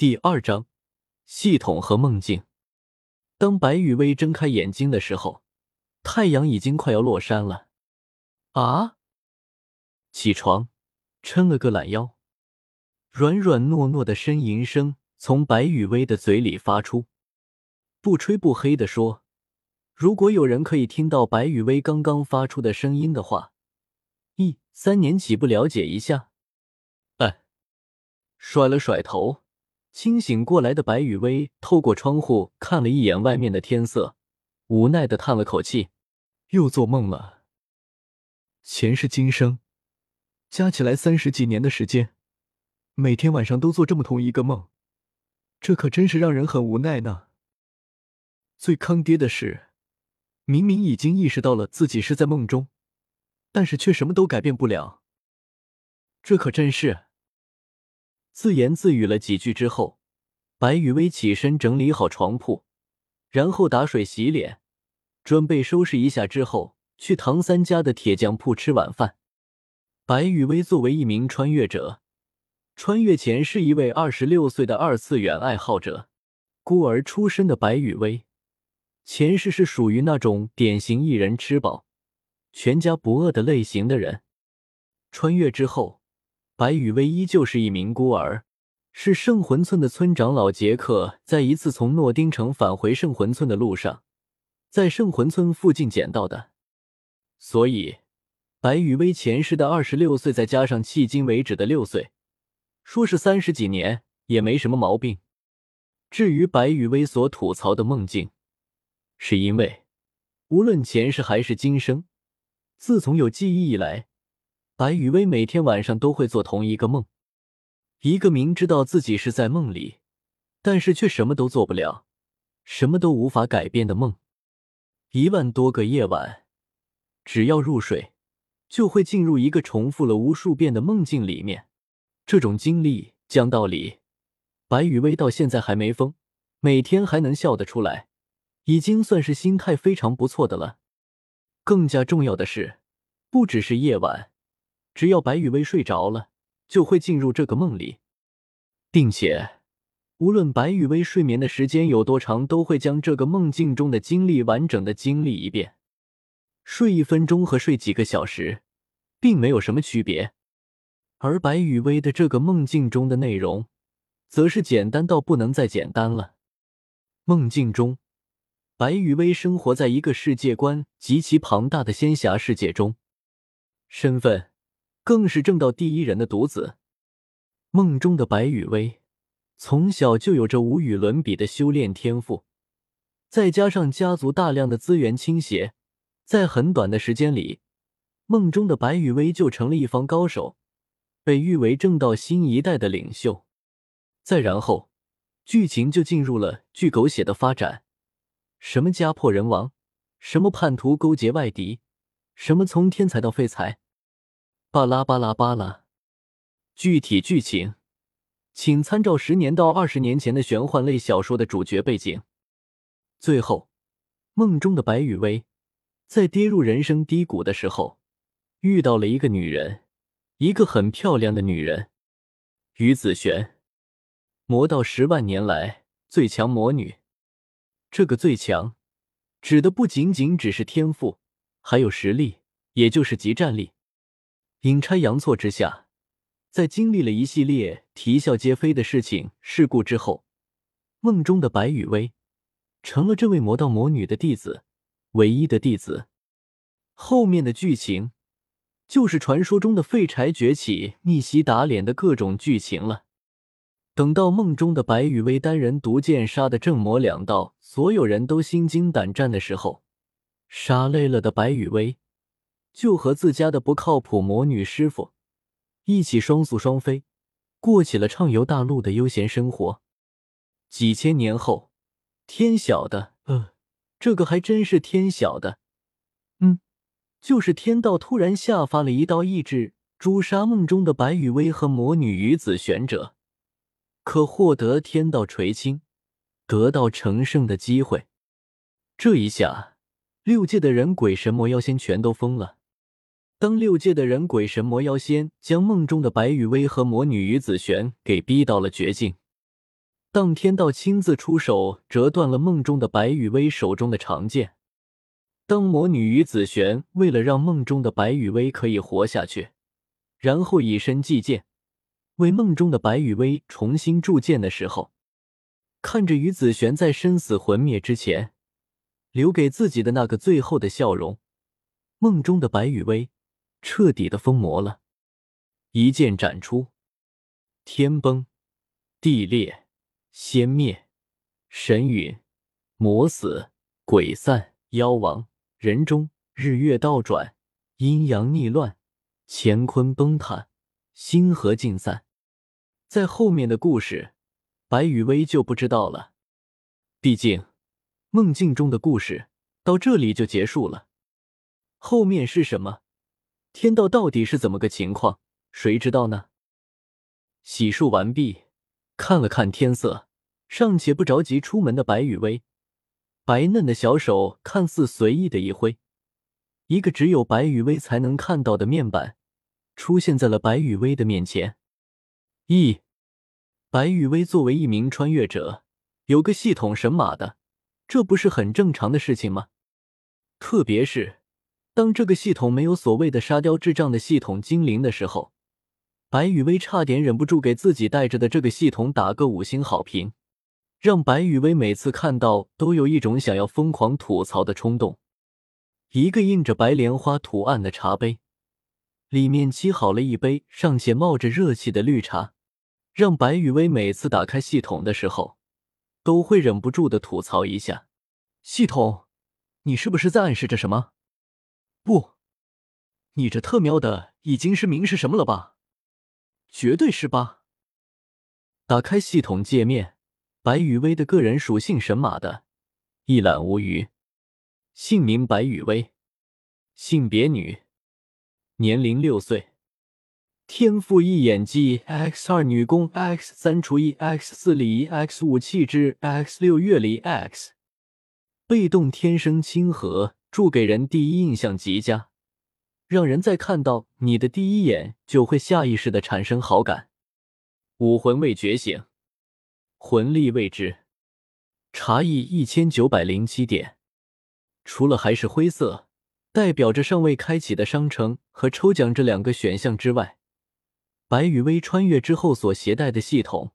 第二章系统和梦境。当白雨薇睁开眼睛的时候，太阳已经快要落山了。啊！起床，抻了个懒腰，软软糯糯的呻吟声从白雨薇的嘴里发出。不吹不黑的说，如果有人可以听到白雨薇刚刚发出的声音的话，一三年岂不了解一下？哎，甩了甩头。清醒过来的白雨薇透过窗户看了一眼外面的天色，无奈的叹了口气，又做梦了。前世今生，加起来三十几年的时间，每天晚上都做这么同一个梦，这可真是让人很无奈呢。最坑爹的是，明明已经意识到了自己是在梦中，但是却什么都改变不了。这可真是。自言自语了几句之后，白雨薇起身整理好床铺，然后打水洗脸，准备收拾一下之后去唐三家的铁匠铺吃晚饭。白雨薇作为一名穿越者，穿越前是一位二十六岁的二次元爱好者，孤儿出身的白雨薇，前世是属于那种典型一人吃饱，全家不饿的类型的人。穿越之后。白雨薇依旧是一名孤儿，是圣魂村的村长老杰克在一次从诺丁城返回圣魂村的路上，在圣魂村附近捡到的。所以，白雨薇前世的二十六岁，再加上迄今为止的六岁，说是三十几年也没什么毛病。至于白雨薇所吐槽的梦境，是因为无论前世还是今生，自从有记忆以来。白雨薇每天晚上都会做同一个梦，一个明知道自己是在梦里，但是却什么都做不了，什么都无法改变的梦。一万多个夜晚，只要入睡，就会进入一个重复了无数遍的梦境里面。这种经历，讲道理，白雨薇到现在还没疯，每天还能笑得出来，已经算是心态非常不错的了。更加重要的是，不只是夜晚。只要白雨薇睡着了，就会进入这个梦里，并且无论白雨薇睡眠的时间有多长，都会将这个梦境中的经历完整的经历一遍。睡一分钟和睡几个小时，并没有什么区别。而白雨薇的这个梦境中的内容，则是简单到不能再简单了。梦境中，白雨薇生活在一个世界观极其庞大的仙侠世界中，身份。更是正道第一人的独子。梦中的白雨薇从小就有着无与伦比的修炼天赋，再加上家族大量的资源倾斜，在很短的时间里，梦中的白雨薇就成了一方高手，被誉为正道新一代的领袖。再然后，剧情就进入了巨狗血的发展，什么家破人亡，什么叛徒勾结外敌，什么从天才到废材。巴拉巴拉巴拉，具体剧情请参照十年到二十年前的玄幻类小说的主角背景。最后，梦中的白雨薇在跌入人生低谷的时候，遇到了一个女人，一个很漂亮的女人——于子璇，魔道十万年来最强魔女。这个最强，指的不仅仅只是天赋，还有实力，也就是集战力。阴差阳错之下，在经历了一系列啼笑皆非的事情事故之后，梦中的白雨薇成了这位魔道魔女的弟子，唯一的弟子。后面的剧情就是传说中的废柴崛起、逆袭打脸的各种剧情了。等到梦中的白雨薇单人独剑杀的正魔两道，所有人都心惊胆战的时候，杀累了的白雨薇。就和自家的不靠谱魔女师傅一起双宿双飞，过起了畅游大陆的悠闲生活。几千年后，天晓得，呃，这个还真是天晓得，嗯，就是天道突然下发了一道意志，诛杀梦中的白羽薇和魔女于子玄者，可获得天道垂青，得到成圣的机会。这一下，六界的人鬼神魔妖仙全都疯了。当六界的人鬼神魔妖仙将梦中的白羽薇和魔女于子璇给逼到了绝境，当天道亲自出手折断了梦中的白羽薇手中的长剑。当魔女于子璇为了让梦中的白羽薇可以活下去，然后以身祭剑，为梦中的白羽薇重新铸剑的时候，看着于子璇在生死魂灭之前留给自己的那个最后的笑容，梦中的白羽薇彻底的疯魔了，一剑斩出，天崩地裂，仙灭，神陨，魔死，鬼散，妖亡。人中日月倒转，阴阳逆乱，乾坤崩塌，星河尽散。在后面的故事，白羽薇就不知道了。毕竟梦境中的故事到这里就结束了，后面是什么？天道到底是怎么个情况？谁知道呢？洗漱完毕，看了看天色，尚且不着急出门的白羽薇。白嫩的小手看似随意的一挥，一个只有白雨薇才能看到的面板出现在了白雨薇的面前。咦，白雨薇作为一名穿越者，有个系统神马的，这不是很正常的事情吗？特别是当这个系统没有所谓的沙雕智障的系统精灵的时候，白雨薇差点忍不住给自己带着的这个系统打个五星好评。让白雨薇每次看到都有一种想要疯狂吐槽的冲动。一个印着白莲花图案的茶杯，里面沏好了一杯尚且冒着热气的绿茶，让白雨薇每次打开系统的时候，都会忍不住的吐槽一下：“系统，你是不是在暗示着什么？不，你这特喵的已经是明是什么了吧？绝对是吧？”打开系统界面。白雨薇的个人属性神马的，一览无余。姓名白雨薇，性别女，年龄六岁，天赋一演技 x 二女工 x 三厨艺 x 四礼仪 x 五气质 x 六阅历 x 被动天生亲和，助给人第一印象极佳，让人在看到你的第一眼就会下意识的产生好感。武魂未觉醒。魂力未知，茶艺一千九百零七点。除了还是灰色，代表着尚未开启的商城和抽奖这两个选项之外，白羽薇穿越之后所携带的系统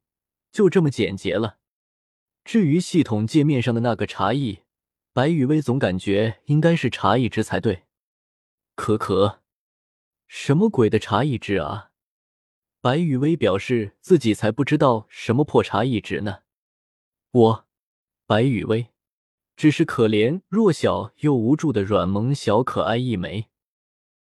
就这么简洁了。至于系统界面上的那个茶艺，白雨薇总感觉应该是茶艺值才对。可可，什么鬼的茶艺值啊？白雨薇表示自己才不知道什么破茶艺值呢。我，白雨薇，只是可怜弱小又无助的软萌小可爱一枚。